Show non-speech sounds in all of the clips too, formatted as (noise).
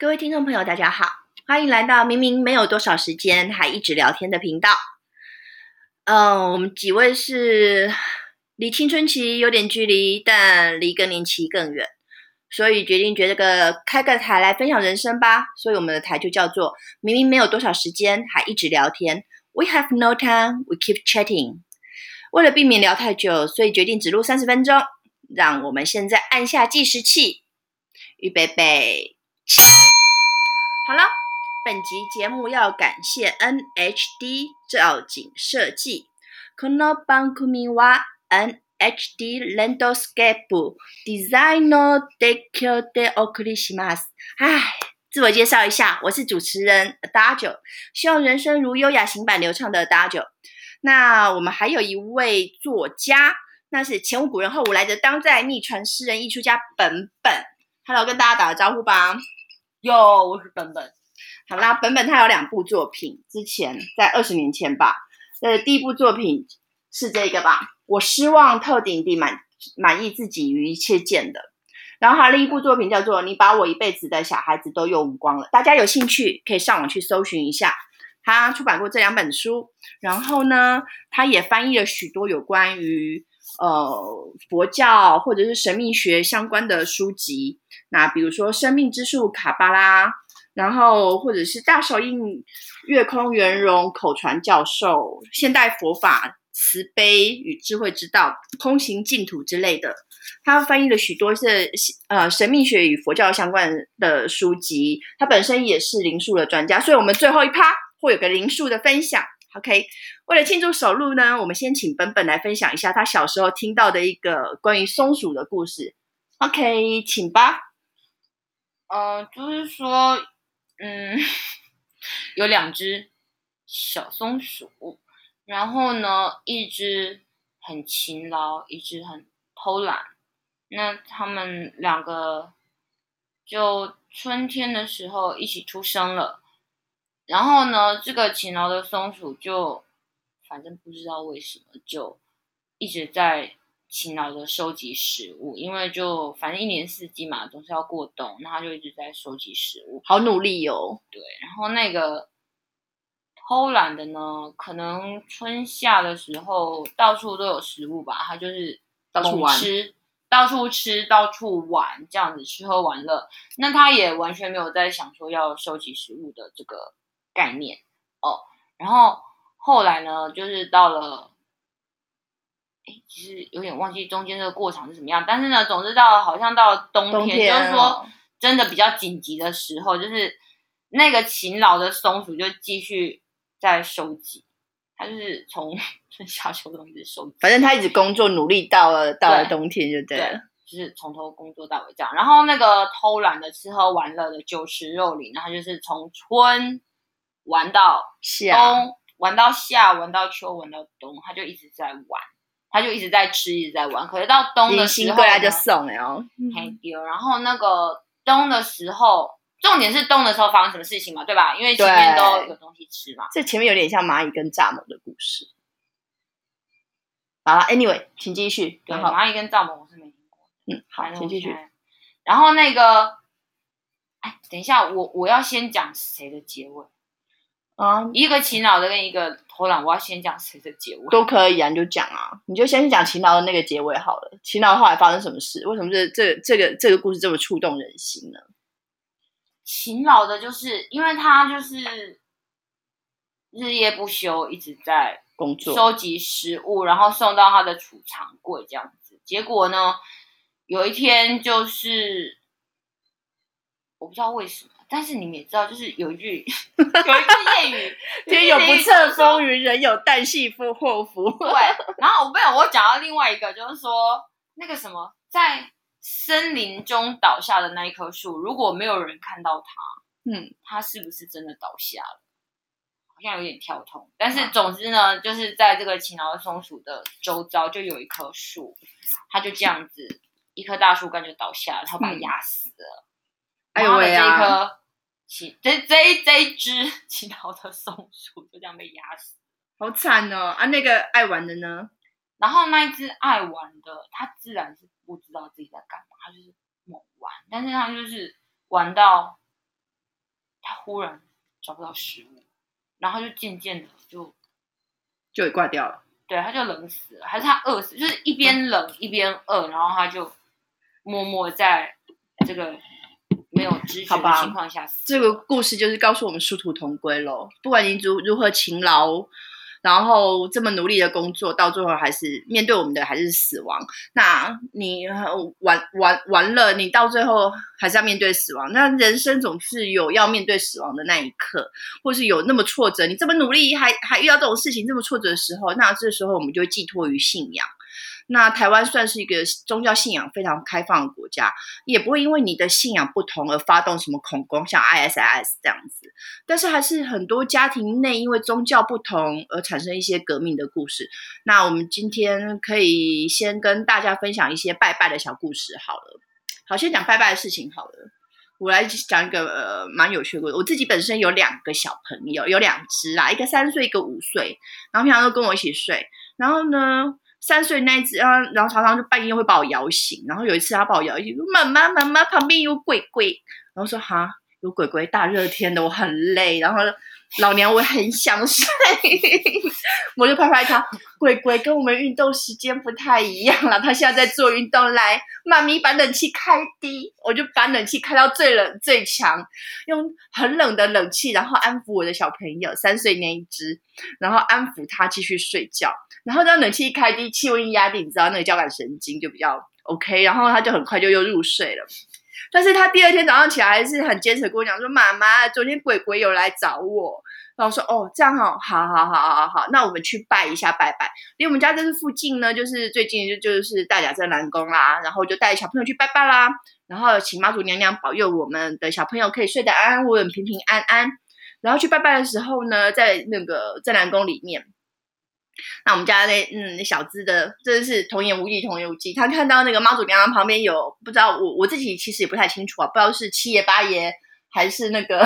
各位听众朋友，大家好，欢迎来到明明没有多少时间，还一直聊天的频道。嗯，我们几位是离青春期有点距离，但离更年期更远，所以决定觉得个开个台来分享人生吧。所以我们的台就叫做明明没有多少时间，还一直聊天。We have no time, we keep chatting。为了避免聊太久，所以决定只录三十分钟。让我们现在按下计时器，预备备。好了，本集节目要感谢 NHD 造景设计。この番組は NHD レンドスケープデザインの提供でお送りします。唉，自我介绍一下，我是主持人 Dajo，希望人生如优雅行板流畅的 Dajo。那我们还有一位作家，那是前无古人后无来的当代逆传诗人艺术家本本。Hello，跟大家打个招呼吧。 哟，我是本本。好啦，本本他有两部作品，之前在二十年前吧。呃，第一部作品是这个吧，我失望透顶地满满意自己与一切见的。然后还有另一部作品叫做《你把我一辈子的小孩子都用光了》，大家有兴趣可以上网去搜寻一下。他出版过这两本书，然后呢，他也翻译了许多有关于呃佛教或者是神秘学相关的书籍。那比如说《生命之树》卡巴拉，然后或者是大手印月空圆融口传教授现代佛法慈悲与智慧之道空行净土之类的，他翻译了许多是呃神秘学与佛教相关的书籍。他本身也是灵数的专家，所以我们最后一趴会有个灵数的分享。OK，为了庆祝首录呢，我们先请本本来分享一下他小时候听到的一个关于松鼠的故事。OK，请吧。呃，就是说，嗯，(laughs) 有两只小松鼠，然后呢，一只很勤劳，一只很偷懒。那他们两个就春天的时候一起出生了。然后呢，这个勤劳的松鼠就，反正不知道为什么就一直在。勤劳的收集食物，因为就反正一年四季嘛，总是要过冬，那他就一直在收集食物，好努力哦。对，然后那个偷懒的呢，可能春夏的时候到处都有食物吧，他就是到处玩，到处吃，到处玩，这样子吃喝玩乐。那他也完全没有在想说要收集食物的这个概念哦。然后后来呢，就是到了。其实有点忘记中间这个过场是什么样，但是呢，总之到好像到冬天，就是说真的比较紧急的时候，就是那个勤劳的松鼠就继续在收集，它就是从 (laughs) 春夏秋冬一直收集，反正它一直工作努力到了到了冬天就对了，就是从头工作到尾这样。然后那个偷懒的吃喝玩乐的酒池肉林，然后就是从春玩到冬，玩到夏，玩到秋，玩到冬，他就一直在玩。他就一直在吃，一直在玩。可是到冬的时候，就送了哦。丢。然后那个冬的时候，重点是冬的时候发生什么事情嘛？对吧？因为前面都有东西吃嘛。这前面有点像蚂蚁跟蚱蜢的故事。好了，Anyway，请继续。对，蚂蚁跟蚱蜢我是没听过。嗯，好，请继续。然后那个，哎，等一下，我我要先讲谁的结尾。啊，一个勤劳的跟一个偷懒，我要先讲谁的结尾都可以啊，你就讲啊，你就先讲勤劳的那个结尾好了。勤劳后来发生什么事？为什么这这这个这个故事这么触动人心呢？勤劳的就是因为他就是日夜不休，一直在工作收集食物，然后送到他的储藏柜这样子。结果呢，有一天就是我不知道为什么。但是你们也知道，就是有一句 (laughs) 有一句谚语，天有不测风云，人有旦夕祸福。对，然后我没有，我讲到另外一个，就是说那个什么，在森林中倒下的那一棵树，如果没有人看到它，嗯，它是不是真的倒下了？好像有点跳痛。但是总之呢，就是在这个勤劳的松鼠的周遭，就有一棵树，它就这样子，一棵大树干就倒下了，它把它压死了。还有这一棵。这这这一只乞讨的松鼠就这样被压死，好惨哦！啊，那个爱玩的呢？然后那一只爱玩的，它自然是不知道自己在干嘛，它就是猛玩，但是它就是玩到突然找不到食物，然后他就渐渐的就就给挂掉了。对，他就冷死了，还是他饿死？就是一边冷一边饿，然后他就默默在这个没有知觉的情况下。这个故事就是告诉我们殊途同归喽。不管你如如何勤劳，然后这么努力的工作，到最后还是面对我们的还是死亡。那你呃完完完了，你到最后还是要面对死亡。那人生总是有要面对死亡的那一刻，或是有那么挫折，你这么努力还还遇到这种事情这么挫折的时候，那这时候我们就寄托于信仰。那台湾算是一个宗教信仰非常开放的国家，也不会因为你的信仰不同而发动什么恐攻，像 ISIS 这样子。但是还是很多家庭内因为宗教不同而产生一些革命的故事。那我们今天可以先跟大家分享一些拜拜的小故事好了。好，先讲拜拜的事情好了。我来讲一个呃蛮有趣的故事。我自己本身有两个小朋友，有两只啦，一个三岁，一个五岁，然后平常都跟我一起睡。然后呢，三岁那一次，然后然后常常就半夜会把我摇醒。然后有一次他把我摇醒，：“妈妈，妈妈，旁边有鬼鬼。”然后说：“哈，有鬼鬼，大热天的，我很累。”然后老娘我很想睡，我就拍拍他，鬼鬼跟我们运动时间不太一样了，他现在在做运动。来，妈咪把冷气开低，我就把冷气开到最冷最强，用很冷的冷气，然后安抚我的小朋友，三岁那一只，然后安抚他继续睡觉。然后当冷气一开低，气温一压低，你知道那个交感神经就比较 OK，然后他就很快就又入睡了。但是他第二天早上起来还是很坚持跟我讲说：“妈妈，昨天鬼鬼有来找我。”然后我说：“哦，这样哦，好好好好好好，那我们去拜一下拜拜。离我们家这是附近呢，就是最近就就是大甲镇南宫啦，然后就带小朋友去拜拜啦，然后请妈祖娘娘保佑我们的小朋友可以睡得安安稳稳、平平安安。然后去拜拜的时候呢，在那个镇南宫里面。”那我们家那嗯那小资的真的是童言无忌，童言无忌。他看到那个妈祖娘娘旁边有不知道我我自己其实也不太清楚啊，不知道是七爷八爷还是那个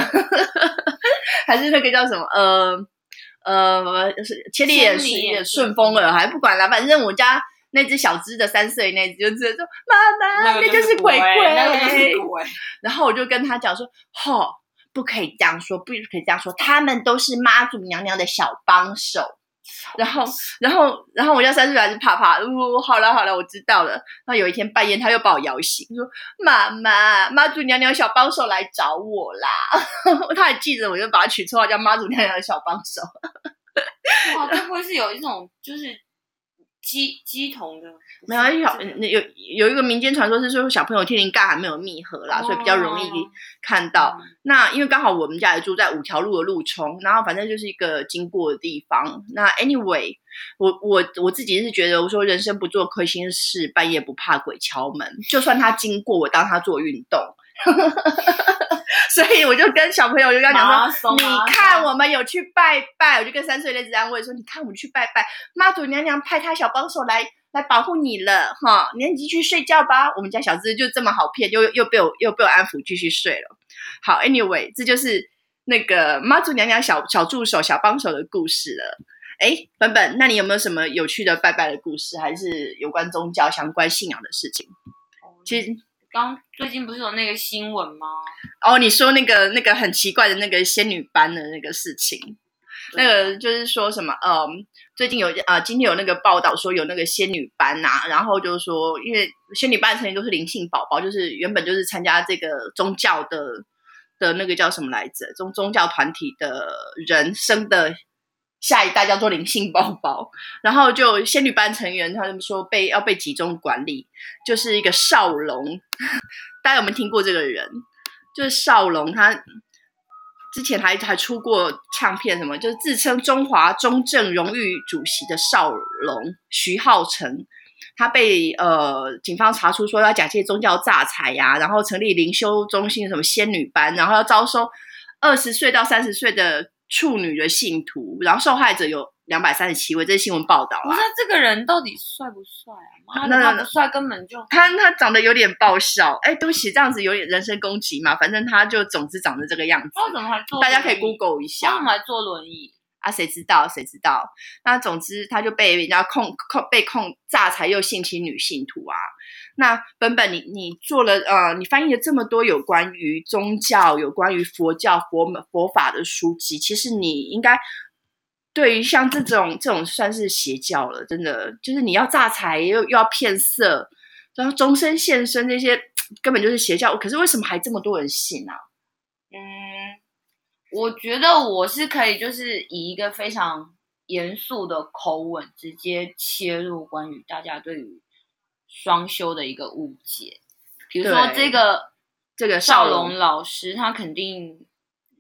(laughs) 还是那个叫什么呃呃是千里眼顺风耳，还不管了，反正我家那只小只的三岁那只就直接说妈妈，那就是鬼鬼，那个就是鬼。然后我就跟他讲说，吼、不可以这样说，不可以这样说，他们都是妈祖娘娘的小帮手。然后，然后，然后我家三岁还是怕怕，呜、好了好了，我知道了。那有一天半夜，他又把我摇醒，说：“妈妈，妈祖娘娘小帮手来找我啦。(laughs) ”他还记得，我就把他取绰号叫妈祖娘娘的小帮手。(laughs) 哇，会不会是有一种就是鸡鸡同的？没有，小有有一个民间传说是说小朋友天灵盖还没有密合啦，哦所以比较容易看到。那因为刚好我们家也住在五条路的路冲，然后反正就是一个经过的地方。那 anyway，我我我自己是觉得，我说人生不做亏心事，半夜不怕鬼敲门。就算他经过，我当他做运动。(laughs) 所以我就跟小朋友就跟他讲说，你看我们有去拜拜，我就跟三岁那只安慰说，你看我们去拜拜，妈祖娘娘派她小帮手来来保护你了哈，你你继续睡觉吧。我们家小智就这么好骗，又又被我又被我安抚，继续睡了。好，anyway，这就是那个妈祖娘娘小小助手、小帮手的故事了。哎，本本，那你有没有什么有趣的拜拜的故事，还是有关宗教、相关信仰的事情？其实，刚最近不是有那个新闻吗？哦，你说那个那个很奇怪的那个仙女班的那个事情，那个就是说什么，嗯，最近有呃，今天有那个报道说有那个仙女班呐、然后就是说，因为仙女班成员都是灵性宝宝，就是原本就是参加这个宗教的的那个叫什么来着，宗宗教团体的人生的下一代叫做灵性宝宝，(laughs) 然后就仙女班成员他们说被要被集中管理，就是一个少龙，(laughs) 大家有没有听过这个人？就是少龙，他之前还还出过唱片，什么就是自称中华中正荣誉主席的少龙徐浩成，他被呃警方查出说要假借宗教诈财呀、然后成立灵修中心什么仙女班，然后要招收二十岁到三十岁的处女的信徒，然后受害者有两百三十七位，这是新闻报道啊。不是这个人到底帅不帅啊？他不帅根本就他他长得有点爆笑，哎，对不起，这样子有点人身攻击嘛。反正他就总之长得这个样子，他怎么还坐？大家可以 Google 一他下怎么还坐轮椅？啊，谁知道谁知道？那总之他就被人家控控被控诈财又性侵女性徒啊。那本本你你做了呃，你翻译了这么多有关于宗教、有关于佛教、佛佛法的书籍，其实你应该对于像这种这种算是邪教了，真的就是你要诈财又又要骗色，然后终身献身这些根本就是邪教。可是为什么还这么多人信啊？嗯，我觉得我是可以，就是以一个非常严肃的口吻，直接切入关于大家对于双修的一个误解。比如说这个这个少少龙老师，他肯定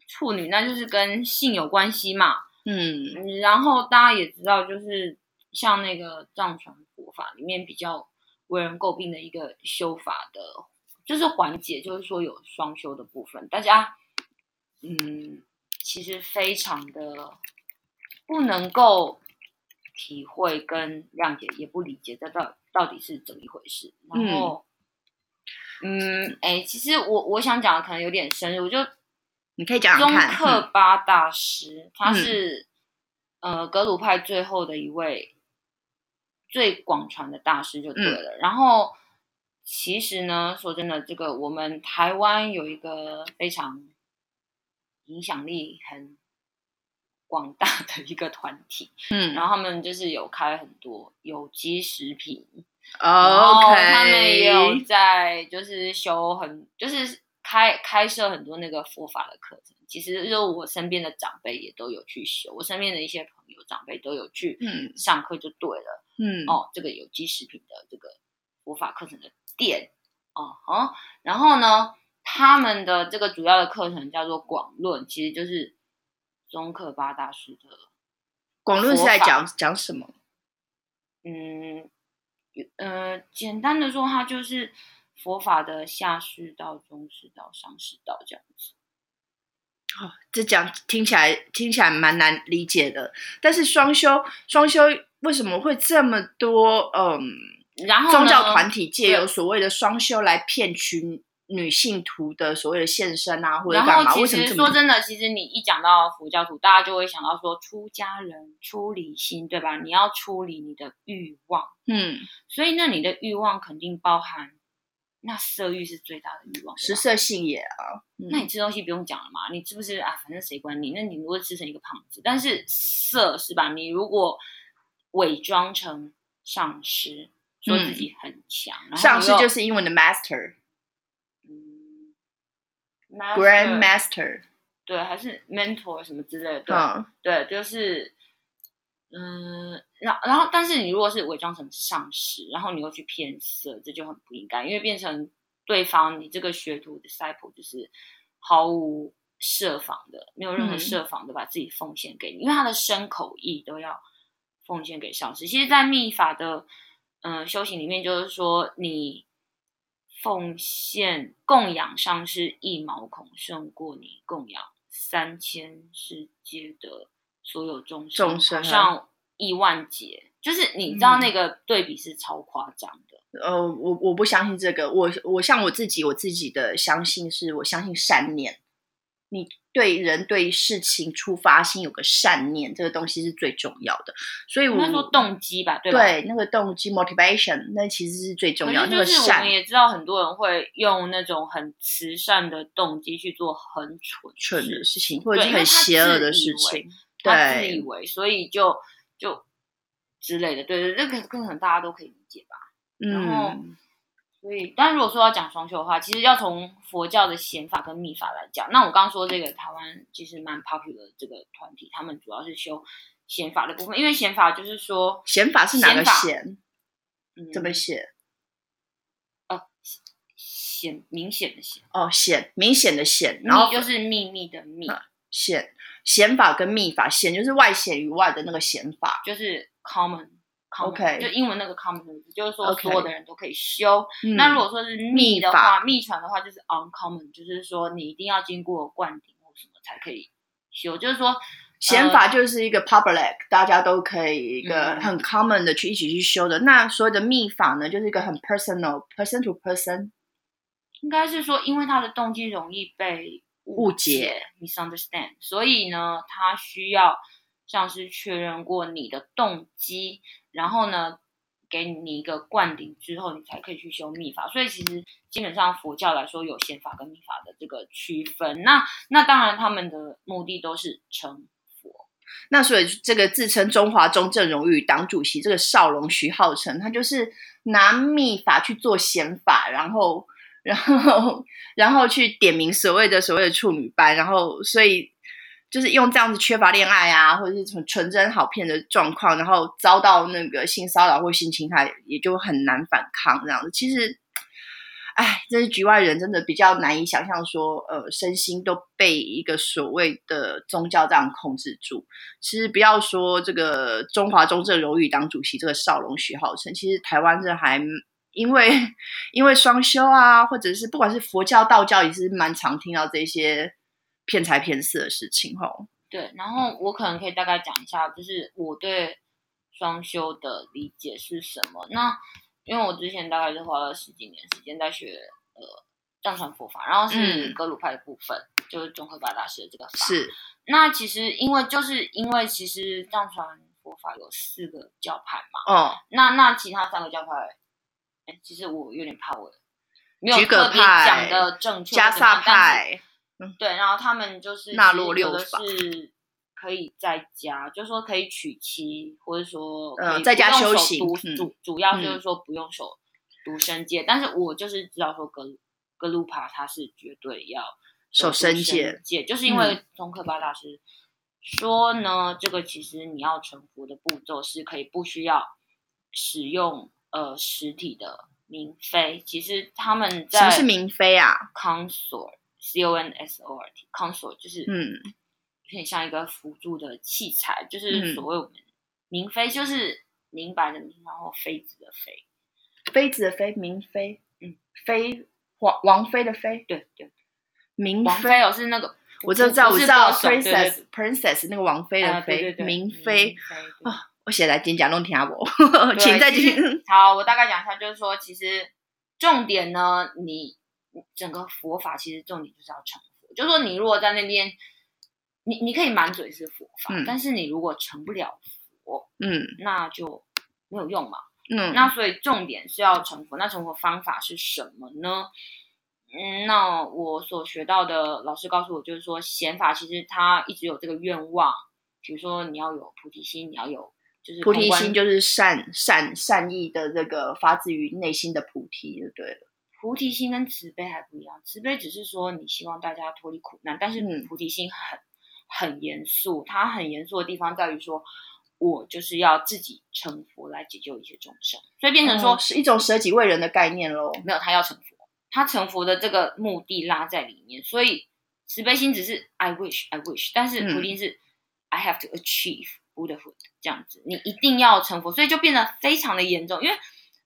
处女，那就是跟性有关系嘛。嗯嗯，然后大家也知道，就是像那个藏传佛法里面比较为人诟病的一个修法的，就是环节，就是说有双修的部分，大家嗯，其实非常的不能够体会跟谅解，也不理解这到到底是怎么一回事。然后，嗯，哎、其实我我想讲的可能有点深入，就你可以讲宗讲看。克嗯巴大师，他嗯是、呃格鲁派最后的一位最广传的大师就对嗯了。然后其实呢，说真的，这个我们台湾有一个非常影响力很广大的一个团体，嗯。然后他们就是有开很多有机食品，然后，OK，他们也有在就是修很就是开开设很多那个佛法的课程。其实就我身边的长辈也都有去修，我身边的一些朋友长辈都有去嗯。上课就对了。嗯。哦，这个有机食品的这个佛法课程的店哦哦，然后呢，他们的这个主要的课程叫做广论，其实就是宗克八大师的广论是在讲讲什么？嗯，有呃，简单的说，它就是佛法的下士道、中士道、上士道这样子。这讲听起来听起来蛮难理解的，但是双修双修为什么会这么多？嗯，然后宗教团体借由所谓的双修来骗取女性徒的所谓的献身啊，或者然干嘛？其为什么说真的，其实你一讲到佛教徒，大家就会想到说出家人出离心，对吧？你要处理你的欲望，嗯所以那你的欲望肯定包含，那色欲是最大的欲望，食色性也啊？那你吃东西不用讲了嘛，你吃不吃啊？反正谁管你？那你如果吃成一个胖子，但是色是吧？你如果伪装成上师，说自己很强，然后上师就是英文的 master 嗯 grand master 对，还是 mentor 什么之类的，对、嗯。对，就是嗯，然然后但是你如果是伪装成上司，然后你又去骗色，这就很不应该，因为变成对方你这个学徒 disciple 就是毫无设防的，没有任何嗯。设防的把自己奉献给你，因为他的身口意都要奉献给上司。其实，在密法的嗯、呃修行里面，就是说你奉献供养上是一毛孔，胜过你供养三千世界的所有众生，众生啊好像亿万劫。就是你知道嗯。那个对比是超夸张的，呃，我我不相信这个，我我像我自己，我自己的相信是我相信善念，你对人对事情出发心有个善念，这个东西是最重要的。所以我应该说动机吧，对吧？对那个动机 motivation，那其实是最重要，那个善就是我们也知道很多人会用那种很慈善的动机去做很蠢蠢的事情，或，者是很邪恶的事情。他自以为，所以就就之类的，对对，这个可能大家都可以理解吧。然后嗯，所以，但如果说要讲双修的话，其实要从佛教的显法跟密法来讲。那我刚刚说这个台湾其实蛮 popular 的这个团体，他们主要是修显法的部分，因为显法就是说，显法是哪个显怎么写？显明显的显，哦，显明显的显，然后就是秘密的密，啊显显法跟密法，显就是外显于外的那个显法。就是 common。Common OK 就英文那个 common 就是说所有的人都可以修。嗯那如果说是密的话，密传的话就是 uncommon，就是说你一定要经过灌顶或什么才可以修，就是说显法就是一个 public，、大家都可以一个嗯很 common 的去一起去修的。那所谓的密法呢，就是一个很 personal，person to person。应该是说，因为他的动机容易被误解 （misunderstand），所以呢，他需要像是确认过你的动机，然后呢，给你一个灌顶之后，你才可以去修密法。所以其实基本上佛教来说有显法跟密法的这个区分。那那当然他们的目的都是成佛。那所以这个自称中华中正荣誉党主席这个少龙徐浩成，他就是拿密法去做显法，然后然后然后去点名所谓的所谓的处女班，然后所以。就是用这样子缺乏恋爱啊，或者是纯纯真好骗的状况，然后遭到那个性骚扰或性侵害，也就很难反抗这样子。其实，哎，这是局外人真的比较难以想象，说呃，身心都被一个所谓的宗教这样控制住。其实不要说这个中华中正荣誉党主席这个少龙徐浩成，其实台湾这还因为 (laughs) 因为双修啊，或者是不管是佛教、道教，也是蛮常听到这些。骗财骗色的事情，吼。对，然后我可能可以大概讲一下，就是我对双修的理解是什么。那因为我之前大概是花了十几年时间在学呃藏传佛法，然后是格鲁派的部分，就是中科巴大师的这个法。是。那其实因为就是因为其实藏传佛法有四个教派嘛，哦。那那其他三个教派，哎，其实我有点怕我没有特别讲的正确，加萨派。对，然后他们就是纳入六法，是可以在家，就是说可以娶妻，或者说呃在家修行，主主要就是说不用守独身戒。但是我就是知道说格格鲁帕他是绝对要守身戒，戒就是因为宗喀巴大师说呢，这个其实你要成佛的步骤是可以不需要使用呃实体的明妃，其实他们在什么是明妃啊？consort。consort，consort 就是嗯，有点像一个辅助的器材，就是所谓我们明妃，就是明白的明，然后妃子的妃，妃子的妃，明妃，嗯，妃王王妃的妃，对对，明妃。哦是那个，我就知道我知道 princess princess 那个王妃的妃，明妃。啊，我写在金甲弄听我，请再继续。好，我大概讲一下，就是说其实重点呢，你。整个佛法其实重点就是要成佛，就是说你如果在那边，你你可以满嘴是佛法，但是你如果成不了佛，嗯，那就没有用嘛，嗯，那所以重点是要成佛，那成佛方法是什么呢？嗯，那我所学到的老师告诉我，就是说显法其实他一直有这个愿望，比如说你要有菩提心，你要有就是菩提心就是善善善意的这个发自于内心的菩提就对了。菩提心跟慈悲还不一样，慈悲只是说你希望大家脱离苦难，但是菩提心很很严肃，它很严肃的地方在于说，我就是要自己成佛来解救一些众生，所以变成说是一种舍己为人的概念喽。没有，他要成佛，他成佛的这个目的拉在里面，所以慈悲心只是 I wish I wish，但是菩提是 I have to achieve Buddhahood 这样子，你一定要成佛，所以就变得非常的严重，因为。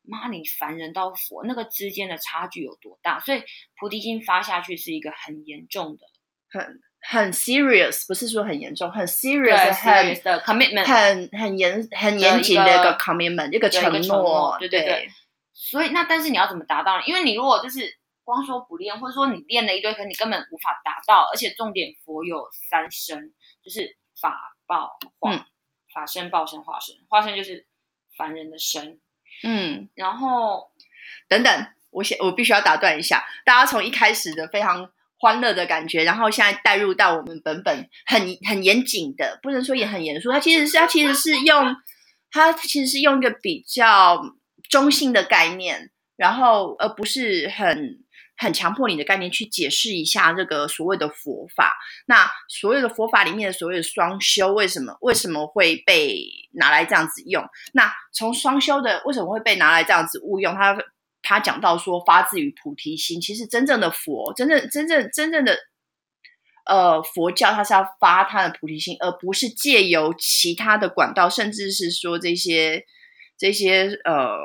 妈，你凡人到佛那个之间的差距有多大？所以菩提心发下去是一个很严重的，很很 serious，不是说很严重，很 serious，很的 commitment，很很严很严谨的一个 commitment，一个承诺，对对对。所以那但是你要怎么达到呢？因为你如果就是光说不练，或者说你练了一堆，可你根本无法达到。而且重点，佛有三身，就是法、报、化。法身、报身、化身。化身就是凡人的身。嗯，然后等等，我先我必须要打断一下，大家从一开始的非常欢乐的感觉，然后现在带入到我们本本很很严谨的，不能说也很严肃，它其实是它其实是用它其实是用一个比较中性的概念，然后而不是很。很强迫你的概念去解释一下这个所谓的佛法。那所谓的佛法里面的所谓的双修，为什么为什么会被拿来这样子用？那从双修的为什么会被拿来这样子误用？他他讲到说发自于菩提心，其实真正的佛，真正真正真正的呃佛教，它是要发他的菩提心，而不是借由其他的管道，甚至是说这些这些呃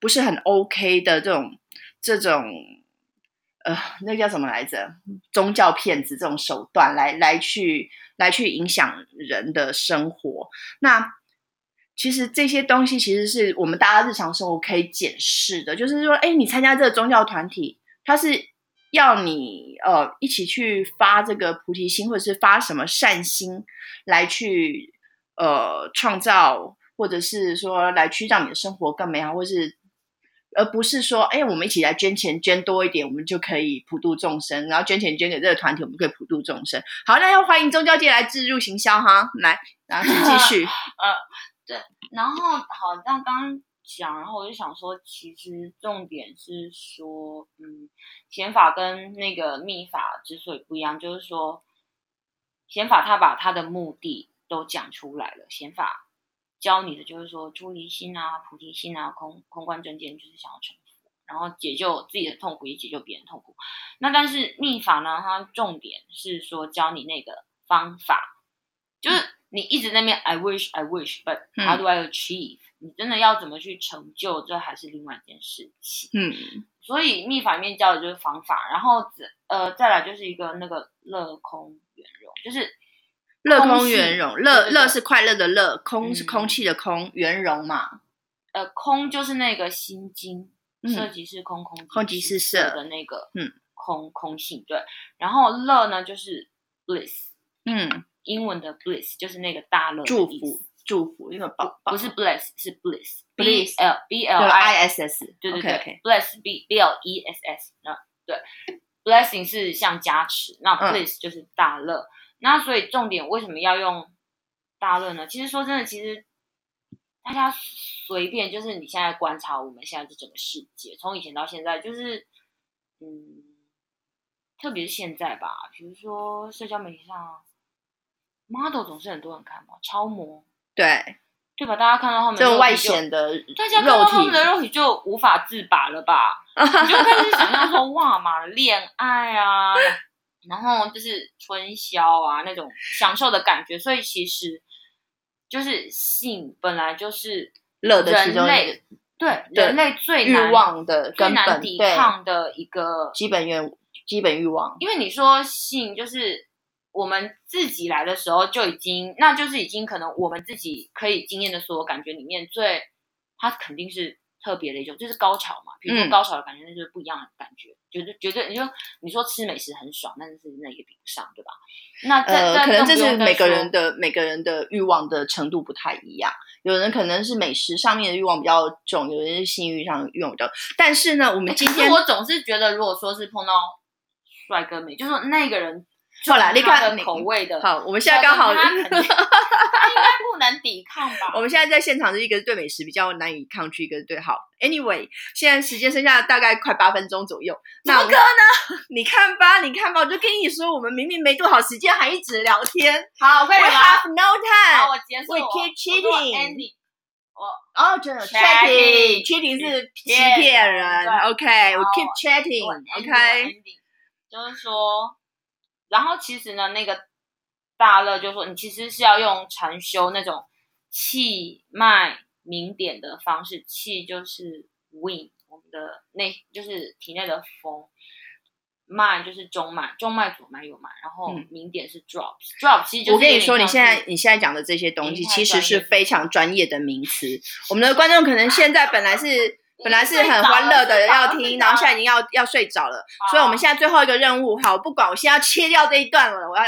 不是很 OK 的这种这种。呃，那叫什么来着？宗教骗子这种手段来来去来去影响人的生活。那其实这些东西其实是我们大家日常生活可以检视的。就是说，哎，你参加这个宗教团体，他是要你呃一起去发这个菩提心，或者是发什么善心来去呃创造或者是说来去让你的生活更美好，或是而不是说，哎，我们一起来捐钱，捐多一点，我们就可以普度众生，然后捐钱捐给这个团体，我们可以普度众生。好，那要欢迎宗教界来自入行销哈，来，然后继续。(laughs) 呃，对，然后好，那刚刚讲，然后我就想说，其实重点是说，嗯，显法跟那个密法之所以不一样，就是说，显法他把他的目的都讲出来了，显法。教你的就是说，出离心啊，菩提心啊，空空观正见，就是想要成佛，然后解救自己的痛苦，也解救别人痛苦。那但是秘法呢，它重点是说教你那个方法，就是你一直那边 I wish I wish，but how do I achieve？你真的要怎么去成就，这还是另外一件事情。嗯，所以秘法里面教的就是方法，然后呃再来就是一个那个乐空圆融，就是。乐空圆融，乐乐是快乐的乐，空是空气的空，圆融嘛。呃，空就是那个心经，色即是空，空空即是色的那个，嗯，空空性对。然后乐呢就是 bliss，嗯，英文的 bliss 就是那个大乐祝福祝福，因为不不是 bless 是 bliss，bliss b l i s s，对对对，bless b b l e s s，那对，blessing 是像加持，那 bliss 就是大乐。那所以重点为什么要用大论呢？其实说真的，其实大家随便就是你现在观察我们现在这整个世界，从以前到现在，就是嗯，特别是现在吧，比如说社交媒体上，model 总是很多人看嘛，超模，对对吧？大家看到后面这个外显的，大家看到他们的肉体就无法自拔了吧？(laughs) 你就开始想象说哇 (laughs) 嘛，恋爱啊。然后就是春宵啊，那种享受的感觉，所以其实就是性本来就是乐的人类对人类最欲望的最难抵抗的一个基本愿基本欲望。因为你说性就是我们自己来的时候就已经，那就是已经可能我们自己可以经验的所有感觉里面最，它肯定是。特别的一种就是高潮嘛，比如说高潮的感觉，那就是不一样的感觉，绝对绝对，你说你说吃美食很爽，但是那也比不上，对吧？那呃，可能这是每个人的每个人的欲望的程度不太一样，有人可能是美食上面的欲望比较重，有人是性欲上欲望比较，但是呢，我们今天我总是觉得，如果说是碰到帅哥美，就是那个人。错了，你看口味的。好，我们现在刚好，(laughs) 他应该不能抵抗吧？我们现在在现场是一个对美食比较难以抗拒，一个对好。Anyway，现在时间剩下大概快八分钟左右。怎么可能？(laughs) 你看吧，你看吧，我就跟你说，我们明明没多少时间，还一直聊天。(laughs) 好，可以 We have no time。好，我结束。We keep cheating。我哦，真的 chatting，chatting 是欺骗人。OK，We keep chatting。OK，就是说。然后其实呢，那个大乐就说，你其实是要用禅修那种气脉明点的方式，气就是 wind，我们的内就是体内的风，脉就是中脉，中脉左脉右脉，然后明点是 drops，drop 其实我跟你说，你现在你现在讲的这些东西，其实是非常专业的名词。我们的观众可能现在本来是。本来是很欢乐的要听，然后现在已经要要睡着了，所以我们现在最后一个任务，好，不管我现在要切掉这一段了，我要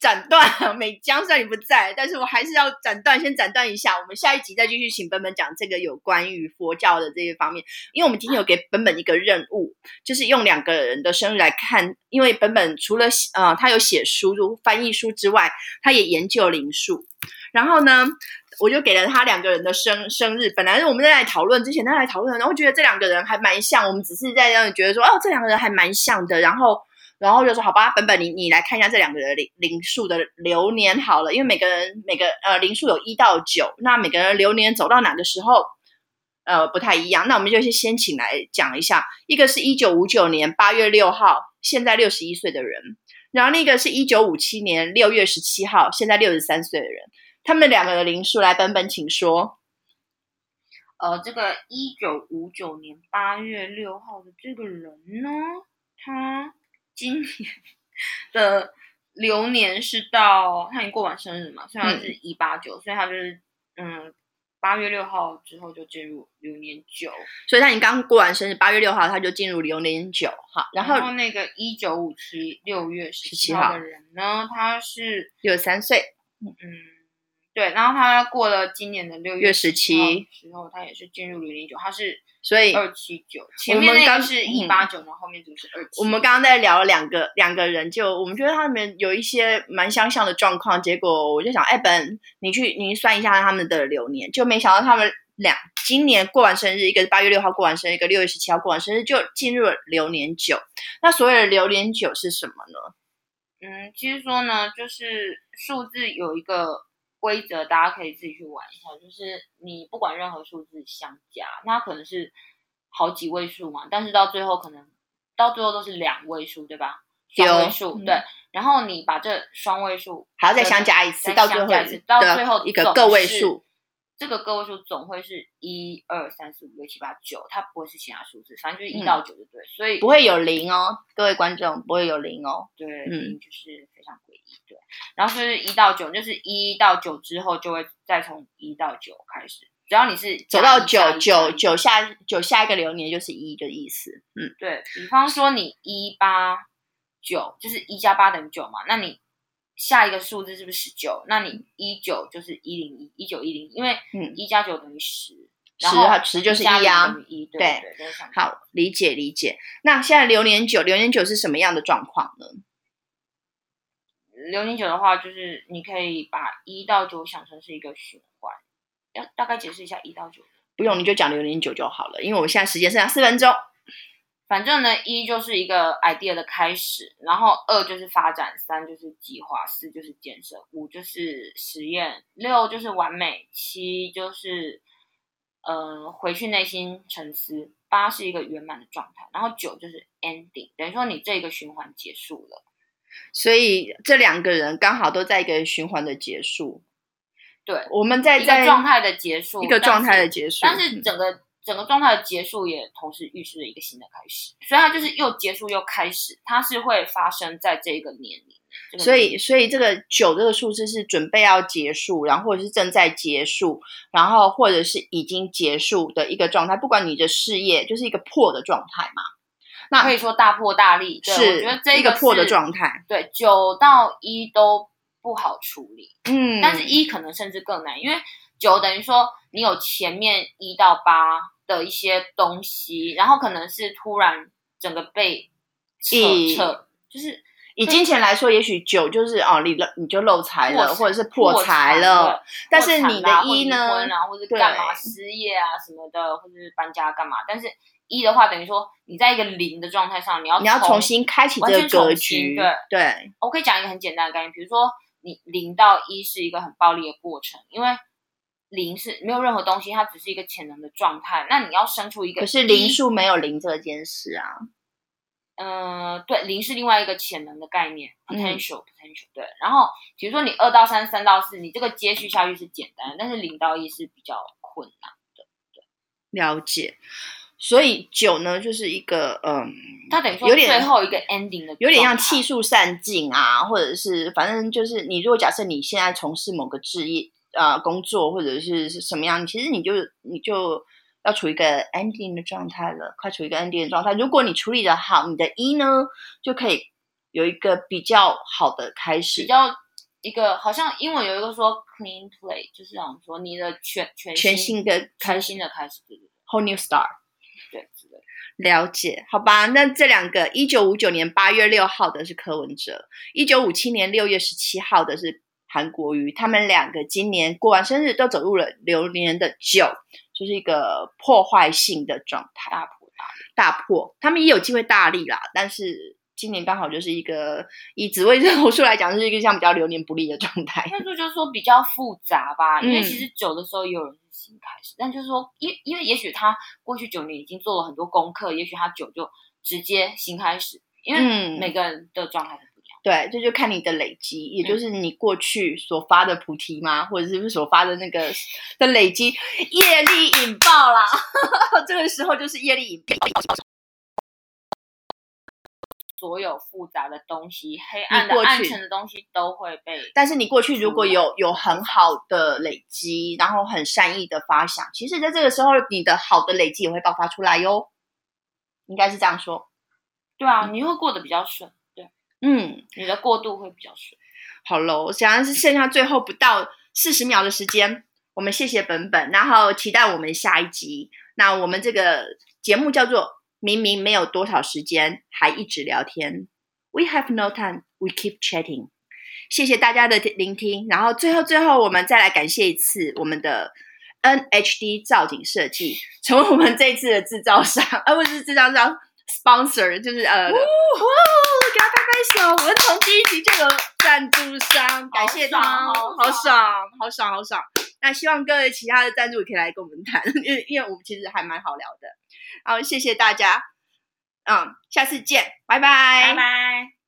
斩断美江，虽然你不在，但是我还是要斩断，先斩断一下，我们下一集再继续请本本讲这个有关于佛教的这些方面，因为我们今天有给本本一个任务，就是用两个人的生日来看，因为本本除了呃他有写书、翻译书之外，他也研究灵数，然后呢。我就给了他两个人的生生日，本来是我们在讨论之前他在讨论，然后觉得这两个人还蛮像，我们只是在让你觉得说，哦，这两个人还蛮像的，然后，然后就说，好吧，本本你你来看一下这两个人灵灵数的流年好了，因为每个人每个呃灵数有一到九，那每个人流年走到哪个时候，呃不太一样，那我们就先先请来讲一下，一个是一九五九年八月六号，现在六十一岁的人，然后那个是一九五七年六月十七号，现在六十三岁的人。他们两个的灵数来，本本请说。呃，这个一九五九年八月六号的这个人呢，他今年的流年是到他已经过完生日嘛，虽然是一八九，所以他就是嗯八月六号之后就进入流年九，所以他已经刚过完生日，八月六号他就进入流年九哈。然后那个一九五七六月十七号的人呢，他是六十三岁，嗯。对，然后他过了今年的六月十17时候，他也是进入零零九，他是所以二七九，前面那刚个是一八九，然后后面这个是二七。我们刚刚在聊两个两个人就，我们觉得他们有一些蛮相像的状况，结果我就想，哎，本你去你算一下他们的流年，就没想到他们两今年过完生日，一个是八月六号过完生日，一个六月十七号过完生日，就进入了流年九。那所谓的流年九是什么呢？嗯，其实说呢，就是数字有一个规则，大家可以自己去玩一下，就是你不管任何数字相加，那可能是好几位数嘛，但是到最后可能到最后都是两位数，对吧？有双位数，嗯对。然后你把这双位数还要再相加一次，再到最后到最后一个个位数。这个个位数总会是一二三四五六七八九，它不会是其他数字，反正就是一嗯到九就对。所以不会有零哦，各位观众不会有零哦。对，嗯就是非常诡异，对。然后就是一到九，就是一到九之后就会再从一到九开始，只要你是走到九九九下九下一个流年就是一的意思。嗯，对比方说你一八九，就是一加八等于九嘛，那你下一个数字是不是十九？那你一九就是一零一，一九一零，因为嗯一加九等于十，十啊十就是一啊一，对对好，理解理解。那现在流年九，流年九是什么样的状况呢？流年九的话，就是你可以把一到九想成是一个循环，要大概解释一下一到九。不用，你就讲流年九就好了，因为我现在时间剩下四分钟。反正呢，一就是一个 idea 的开始，然后二就是发展，三就是计划，四就是建设，五就是实验，六就是完美，七就是呃回去内心沉思，八是一个圆满的状态，然后九就是 ending，等于说你这个循环结束了。所以这两个人刚好都在一个循环的结束。对，我们在一在个状态的结束，一个状态的结束，但是嗯整个、整个状态的结束也同时预示着一个新的开始，所以它就是又结束又开始，它是会发生在这个年龄。这个所以，所以这个九这个数字是准备要结束，然后或者是正在结束，然后或者是已经结束的一个状态。不管你的事业就是一个破的状态嘛，那可以说大破大立，对我是觉得这一个破的状态。对九到一都不好处理，嗯，但是一可能甚至更难，因为九等于说你有前面一到八的一些东西，然后可能是突然整个被扯一扯，就是以金钱来说，也许九就是哦，你漏你就漏财了，或者是破财财了。，但是你的一呢或者干嘛失业啊什么的，或者是搬家干嘛？但是一的话，等于说你在一个零的状态上，你要你要重新开启这个格局，对，我可以讲一个很简单的概念，比如说你零到一是一个很暴力的过程，因为零是没有任何东西，它只是一个潜能的状态。那你要生出一个，可是零，数没有零这件事啊，嗯、对，零是另外一个潜能的概念嗯，potential、potential。对，然后比如说你二到三、三到四，你这个接续下去是简单，但是零到一是比较困难的。了解。所以九呢，就是一个嗯，它等于说有点最后一个 ending 的，有点像气。数散尽啊，或者是反正就是你如果假设你现在从事某个职业呃工作或者是是什么样，其实你就你就要处于一个 ending 的状态了，快处于一个 ending 的状态。如果你处理的好，你的一呢就可以有一个比较好的开始比，较一个好像英文有一个说 clean play，就是想说你的全全全新的开全始新的开始，对对对 whole new start。对。了解，好吧，那这两个，一九五九年八月六号的是柯文哲，一九五七年六月十七号的是韩国瑜，他们两个今年过完生日都走入了流年的九，就是一个破坏性的状态，大破大。大破，他们也有机会大力啦，但是今年刚好就是一个以紫微斗数来讲，是一个像比较流年不利的状态。那就就是说比较复杂吧，因为嗯其实九的时候也有人是新开始，但就是说，因因为也许他过去九年已经做了很多功课，也许他九就直接新开始，因为嗯每个人的状态。对，这就看你的累积，也嗯就是你过去所发的菩提嘛，或者是所发的那个的累积，业力引爆啦。(laughs) 这个时候就是业力引爆。所有复杂的东西、黑暗的、暗沉的东西都会被但是你过去如果有有很好的累积，然后很善意的发想，其实在这个时候你的好的累积也会爆发出来哟。应该是这样说。对啊，你会过得比较顺，对，嗯，你的过渡会比较顺。好喽，现在是剩下最后不到四十秒的时间。我们谢谢本本，然后期待我们下一集。那我们这个节目叫做“明明没有多少时间，还一直聊天”。We have no time, we keep chatting。谢谢大家的聆听。然后最后最后，我们再来感谢一次我们的 NHD 造景设计，成为我们这一次的制造商，而不是制造商 sponsor，就是呃，哇，给他拍拍手。我们从第一集就有赞助商，感谢他，好爽，好爽，好爽。那希望各位其他的赞助可以来跟我们谈，(laughs) 因为因为我们其实还蛮好聊的。好，谢谢大家，嗯，下次见，拜拜，拜拜。